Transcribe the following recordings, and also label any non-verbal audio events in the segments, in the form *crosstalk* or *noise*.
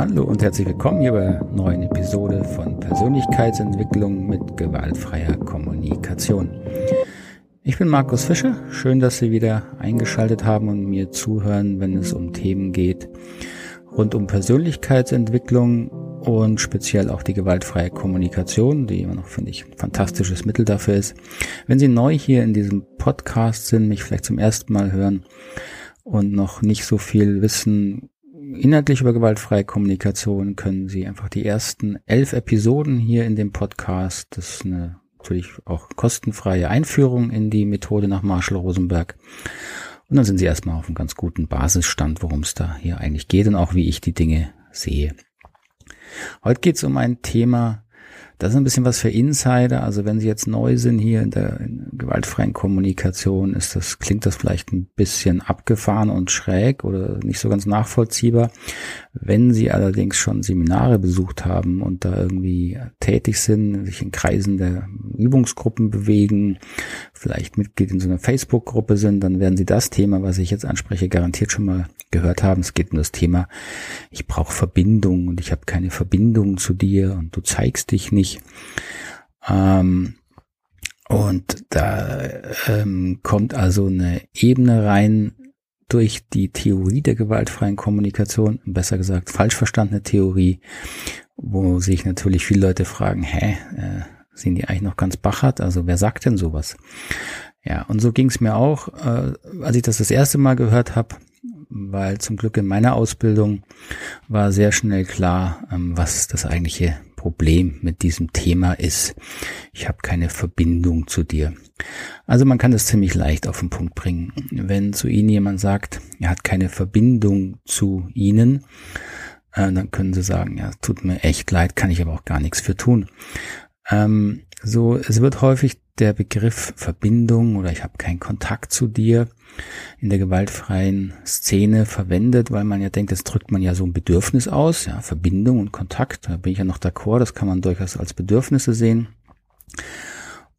Hallo und herzlich willkommen hier bei einer neuen Episode von Persönlichkeitsentwicklung mit gewaltfreier Kommunikation. Ich bin Markus Fischer. Schön, dass Sie wieder eingeschaltet haben und mir zuhören, wenn es um Themen geht rund um Persönlichkeitsentwicklung und speziell auch die gewaltfreie Kommunikation, die immer noch, finde ich, ein fantastisches Mittel dafür ist. Wenn Sie neu hier in diesem Podcast sind, mich vielleicht zum ersten Mal hören und noch nicht so viel wissen, inhaltlich über gewaltfreie Kommunikation können Sie einfach die ersten elf Episoden hier in dem Podcast, das ist eine natürlich auch kostenfreie Einführung in die Methode nach Marshall Rosenberg. Und dann sind Sie erstmal auf einem ganz guten Basisstand, worum es da hier eigentlich geht und auch wie ich die Dinge sehe. Heute geht es um ein Thema, das ist ein bisschen was für Insider. Also wenn Sie jetzt neu sind hier in der, in gewaltfreien Kommunikation, ist das, klingt das vielleicht ein bisschen abgefahren und schräg oder nicht so ganz nachvollziehbar. Wenn Sie allerdings schon Seminare besucht haben und da irgendwie tätig sind, sich in Kreisen der Übungsgruppen bewegen, vielleicht Mitglied in so einer Facebook-Gruppe sind, dann werden Sie das Thema, was ich jetzt anspreche, garantiert schon mal gehört haben. Es geht um das Thema, ich brauche Verbindung und ich habe keine Verbindung zu dir und du zeigst dich nicht. Ähm, und da ähm, kommt also eine Ebene rein durch die Theorie der gewaltfreien Kommunikation, besser gesagt falsch verstandene Theorie, wo sich natürlich viele Leute fragen, hä, äh, sind die eigentlich noch ganz bachert? Also wer sagt denn sowas? Ja, und so ging es mir auch, äh, als ich das das erste Mal gehört habe, weil zum Glück in meiner Ausbildung war sehr schnell klar, ähm, was das eigentliche Problem mit diesem Thema ist. Ich habe keine Verbindung zu dir. Also man kann das ziemlich leicht auf den Punkt bringen. Wenn zu Ihnen jemand sagt, er hat keine Verbindung zu Ihnen, äh, dann können Sie sagen, ja, tut mir echt leid, kann ich aber auch gar nichts für tun. Ähm, so, es wird häufig der Begriff Verbindung oder ich habe keinen Kontakt zu dir in der gewaltfreien Szene verwendet, weil man ja denkt, das drückt man ja so ein Bedürfnis aus, ja, Verbindung und Kontakt, da bin ich ja noch d'accord, das kann man durchaus als Bedürfnisse sehen.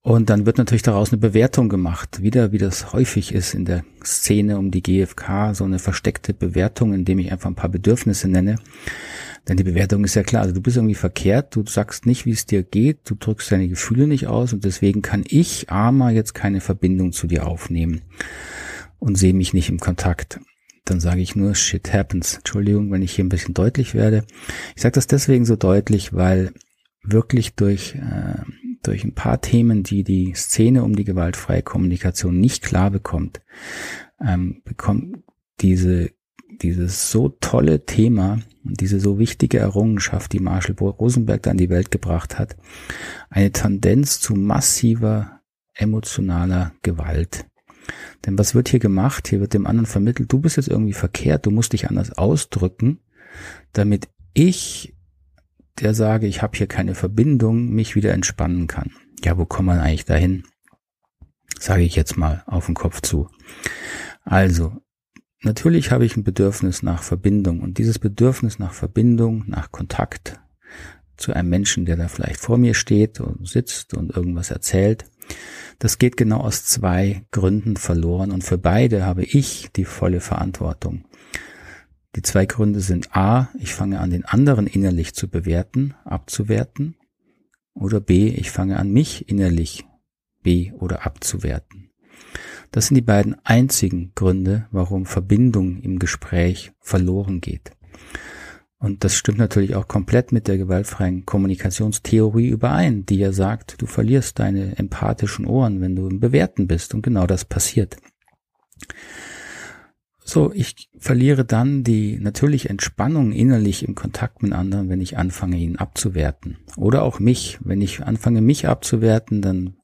Und dann wird natürlich daraus eine Bewertung gemacht, wieder wie das häufig ist in der Szene um die GfK, so eine versteckte Bewertung, indem ich einfach ein paar Bedürfnisse nenne. Denn die Bewertung ist ja klar, also du bist irgendwie verkehrt, du sagst nicht, wie es dir geht, du drückst deine Gefühle nicht aus und deswegen kann ich, Armer, jetzt keine Verbindung zu dir aufnehmen und sehe mich nicht im Kontakt. Dann sage ich nur, shit happens. Entschuldigung, wenn ich hier ein bisschen deutlich werde. Ich sage das deswegen so deutlich, weil wirklich durch, äh, durch ein paar Themen, die die Szene um die gewaltfreie Kommunikation nicht klar bekommt, ähm, bekommt diese dieses so tolle Thema und diese so wichtige Errungenschaft, die Marshall Rosenberg da in die Welt gebracht hat, eine Tendenz zu massiver emotionaler Gewalt. Denn was wird hier gemacht? Hier wird dem anderen vermittelt, du bist jetzt irgendwie verkehrt, du musst dich anders ausdrücken, damit ich, der sage, ich habe hier keine Verbindung, mich wieder entspannen kann. Ja, wo kommt man eigentlich dahin? Sage ich jetzt mal auf den Kopf zu. Also, natürlich habe ich ein Bedürfnis nach Verbindung und dieses Bedürfnis nach Verbindung, nach Kontakt zu einem Menschen, der da vielleicht vor mir steht und sitzt und irgendwas erzählt, das geht genau aus zwei Gründen verloren und für beide habe ich die volle Verantwortung. Die zwei Gründe sind A, ich fange an, den anderen innerlich zu bewerten, abzuwerten, oder B, ich fange an, mich innerlich B oder abzuwerten. Das sind die beiden einzigen Gründe, warum Verbindung im Gespräch verloren geht. Und das stimmt natürlich auch komplett mit der gewaltfreien Kommunikationstheorie überein, die ja sagt, du verlierst deine empathischen Ohren, wenn du im Bewerten bist. Und genau das passiert. So, ich verliere dann die natürliche Entspannung innerlich im Kontakt mit anderen, wenn ich anfange, ihn abzuwerten. Oder auch mich. Wenn ich anfange, mich abzuwerten, dann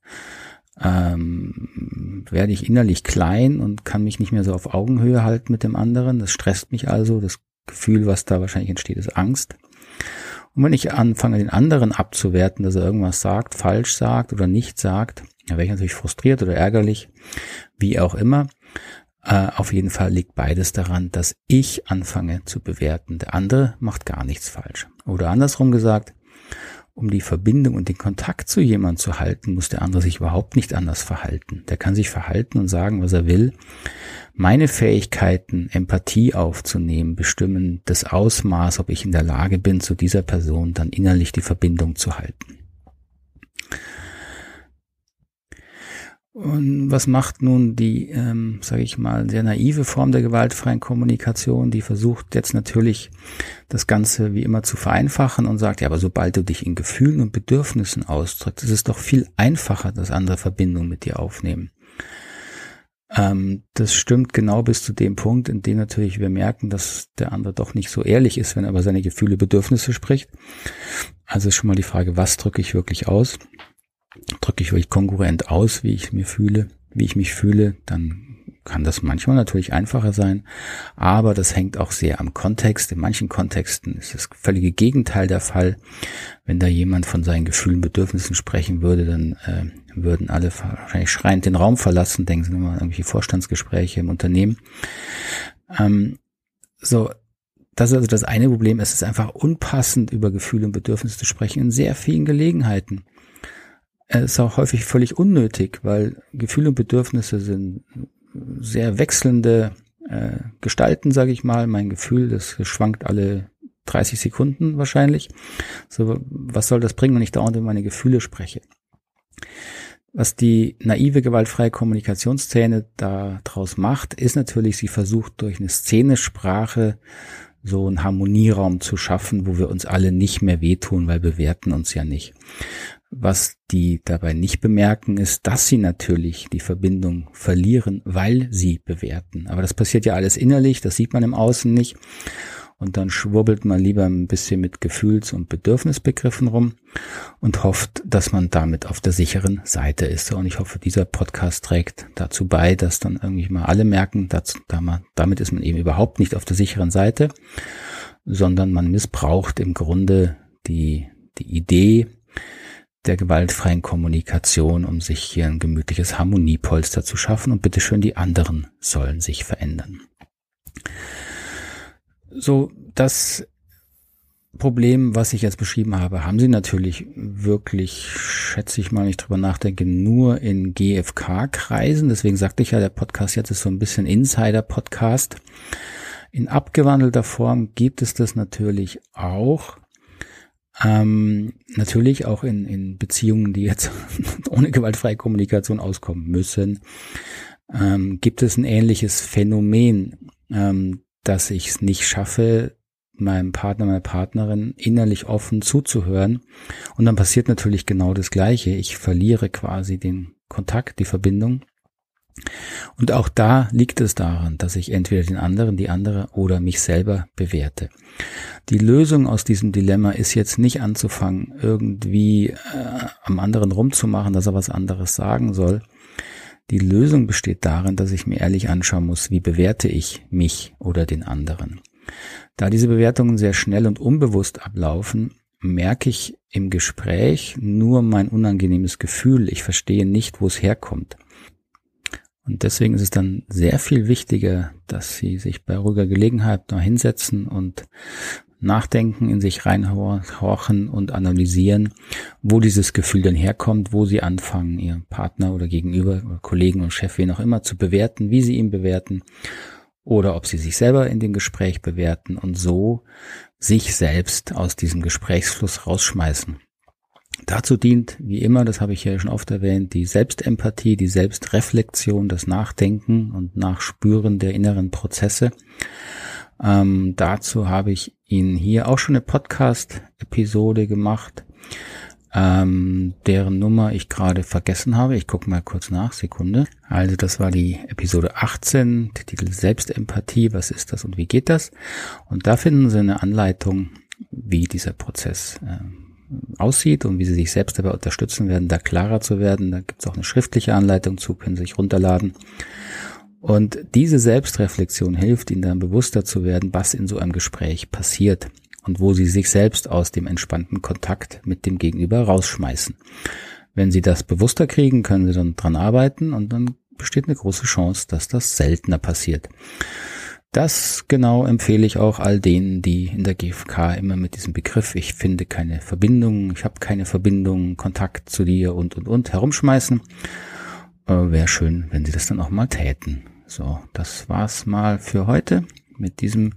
ähm, werde ich innerlich klein und kann mich nicht mehr so auf Augenhöhe halten mit dem anderen. Das stresst mich also, das Gefühl, was da wahrscheinlich entsteht, ist Angst. Und wenn ich anfange, den anderen abzuwerten, dass er irgendwas sagt, falsch sagt oder nicht sagt, dann wäre ich natürlich frustriert oder ärgerlich, wie auch immer. Äh, auf jeden Fall liegt beides daran, dass ich anfange zu bewerten. Der andere macht gar nichts falsch. Oder andersrum gesagt, um die Verbindung und den Kontakt zu jemandem zu halten, muss der andere sich überhaupt nicht anders verhalten. Der kann sich verhalten und sagen, was er will. Meine Fähigkeiten, Empathie aufzunehmen, bestimmen das Ausmaß, ob ich in der Lage bin, zu dieser Person dann innerlich die Verbindung zu halten. Und was macht nun die, ähm, sage ich mal, sehr naive Form der gewaltfreien Kommunikation? Die versucht jetzt natürlich das Ganze wie immer zu vereinfachen und sagt, ja, aber sobald du dich in Gefühlen und Bedürfnissen ausdrückst, ist es doch viel einfacher, dass andere Verbindungen mit dir aufnehmen. Ähm, das stimmt genau bis zu dem Punkt, in dem natürlich wir merken, dass der andere doch nicht so ehrlich ist, wenn er über seine Gefühle, Bedürfnisse spricht. Also ist schon mal die Frage, was drücke ich wirklich aus? Drücke ich wirklich konkurrent aus, wie ich mir fühle, wie ich mich fühle, dann kann das manchmal natürlich einfacher sein, aber das hängt auch sehr am Kontext. In manchen Kontexten ist das völlige Gegenteil der Fall. Wenn da jemand von seinen Gefühlen, Bedürfnissen sprechen würde, dann äh, würden alle wahrscheinlich schreiend den Raum verlassen. Denken Sie mal an irgendwelche Vorstandsgespräche im Unternehmen. Ähm, so, das ist also das eine Problem. Es ist einfach unpassend, über Gefühle und Bedürfnisse zu sprechen in sehr vielen Gelegenheiten. Es ist auch häufig völlig unnötig, weil Gefühle und Bedürfnisse sind sehr wechselnde äh, Gestalten, sage ich mal. Mein Gefühl, das schwankt alle 30 Sekunden wahrscheinlich. So, was soll das bringen, wenn ich dauernd über meine Gefühle spreche? Was die naive gewaltfreie Kommunikationsszene da draus macht, ist natürlich, sie versucht durch eine Szenesprache so einen Harmonieraum zu schaffen, wo wir uns alle nicht mehr wehtun, weil wir werten uns ja nicht. Was die dabei nicht bemerken, ist, dass sie natürlich die Verbindung verlieren, weil sie bewerten. Aber das passiert ja alles innerlich, das sieht man im Außen nicht. Und dann schwurbelt man lieber ein bisschen mit Gefühls- und Bedürfnisbegriffen rum und hofft, dass man damit auf der sicheren Seite ist. Und ich hoffe, dieser Podcast trägt dazu bei, dass dann irgendwie mal alle merken, dass, damit ist man eben überhaupt nicht auf der sicheren Seite, sondern man missbraucht im Grunde die, die Idee, der gewaltfreien Kommunikation, um sich hier ein gemütliches Harmoniepolster zu schaffen und bitteschön die anderen sollen sich verändern. So, das Problem, was ich jetzt beschrieben habe, haben Sie natürlich wirklich, schätze ich mal, nicht drüber nachdenke, nur in GFK-Kreisen. Deswegen sagte ich ja, der Podcast jetzt ist so ein bisschen Insider-Podcast. In abgewandelter Form gibt es das natürlich auch. Ähm, natürlich auch in, in Beziehungen, die jetzt *laughs* ohne gewaltfreie Kommunikation auskommen müssen, ähm, gibt es ein ähnliches Phänomen, ähm, dass ich es nicht schaffe, meinem Partner, meiner Partnerin innerlich offen zuzuhören. Und dann passiert natürlich genau das Gleiche. Ich verliere quasi den Kontakt, die Verbindung. Und auch da liegt es daran, dass ich entweder den anderen, die andere oder mich selber bewerte. Die Lösung aus diesem Dilemma ist jetzt nicht anzufangen, irgendwie äh, am anderen rumzumachen, dass er was anderes sagen soll. Die Lösung besteht darin, dass ich mir ehrlich anschauen muss, wie bewerte ich mich oder den anderen. Da diese Bewertungen sehr schnell und unbewusst ablaufen, merke ich im Gespräch nur mein unangenehmes Gefühl. Ich verstehe nicht, wo es herkommt. Und deswegen ist es dann sehr viel wichtiger, dass Sie sich bei ruhiger Gelegenheit noch hinsetzen und nachdenken, in sich reinhorchen und analysieren, wo dieses Gefühl denn herkommt, wo Sie anfangen, Ihr Partner oder Gegenüber oder Kollegen und Chef, wen auch immer, zu bewerten, wie Sie ihn bewerten oder ob Sie sich selber in dem Gespräch bewerten und so sich selbst aus diesem Gesprächsfluss rausschmeißen. Dazu dient, wie immer, das habe ich ja schon oft erwähnt, die Selbstempathie, die Selbstreflexion, das Nachdenken und Nachspüren der inneren Prozesse. Ähm, dazu habe ich Ihnen hier auch schon eine Podcast-Episode gemacht, ähm, deren Nummer ich gerade vergessen habe. Ich gucke mal kurz nach, Sekunde. Also das war die Episode 18, der Titel Selbstempathie, was ist das und wie geht das? Und da finden Sie eine Anleitung, wie dieser Prozess äh, aussieht und wie sie sich selbst dabei unterstützen werden, da klarer zu werden. Da gibt es auch eine schriftliche Anleitung zu, können Sie sich runterladen. Und diese Selbstreflexion hilft Ihnen dann bewusster zu werden, was in so einem Gespräch passiert und wo Sie sich selbst aus dem entspannten Kontakt mit dem Gegenüber rausschmeißen. Wenn Sie das bewusster kriegen, können Sie dann dran arbeiten und dann besteht eine große Chance, dass das seltener passiert. Das genau empfehle ich auch all denen, die in der GfK immer mit diesem Begriff, ich finde keine Verbindung, ich habe keine Verbindung, Kontakt zu dir und und und herumschmeißen. Äh, Wäre schön, wenn sie das dann auch mal täten. So, das war's mal für heute mit diesem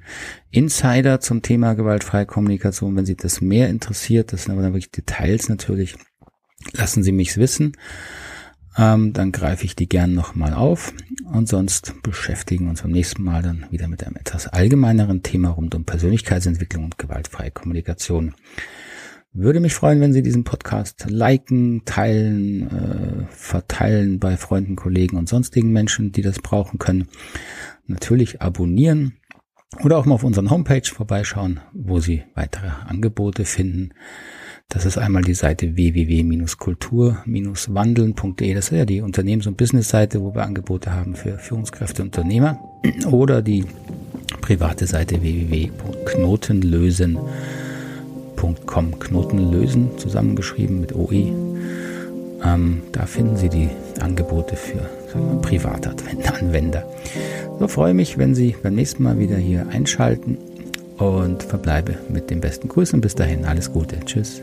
Insider zum Thema gewaltfreie Kommunikation. Wenn Sie das mehr interessiert, das sind aber dann wirklich Details natürlich, lassen Sie mich's wissen. Ähm, dann greife ich die gern nochmal auf. Und sonst beschäftigen uns beim nächsten Mal dann wieder mit einem etwas allgemeineren Thema rund um Persönlichkeitsentwicklung und gewaltfreie Kommunikation. Würde mich freuen, wenn Sie diesen Podcast liken, teilen, äh, verteilen bei Freunden, Kollegen und sonstigen Menschen, die das brauchen können. Natürlich abonnieren oder auch mal auf unseren Homepage vorbeischauen, wo Sie weitere Angebote finden. Das ist einmal die Seite www-kultur-wandeln.de. Das ist ja die Unternehmens- und Business-Seite, wo wir Angebote haben für Führungskräfte und Unternehmer. Oder die private Seite www.knotenlösen.com. Knoten lösen, zusammengeschrieben mit OE. Ähm, da finden Sie die Angebote für Privatanwender. So freue mich, wenn Sie beim nächsten Mal wieder hier einschalten und verbleibe mit den besten Grüßen. Bis dahin, alles Gute. Tschüss.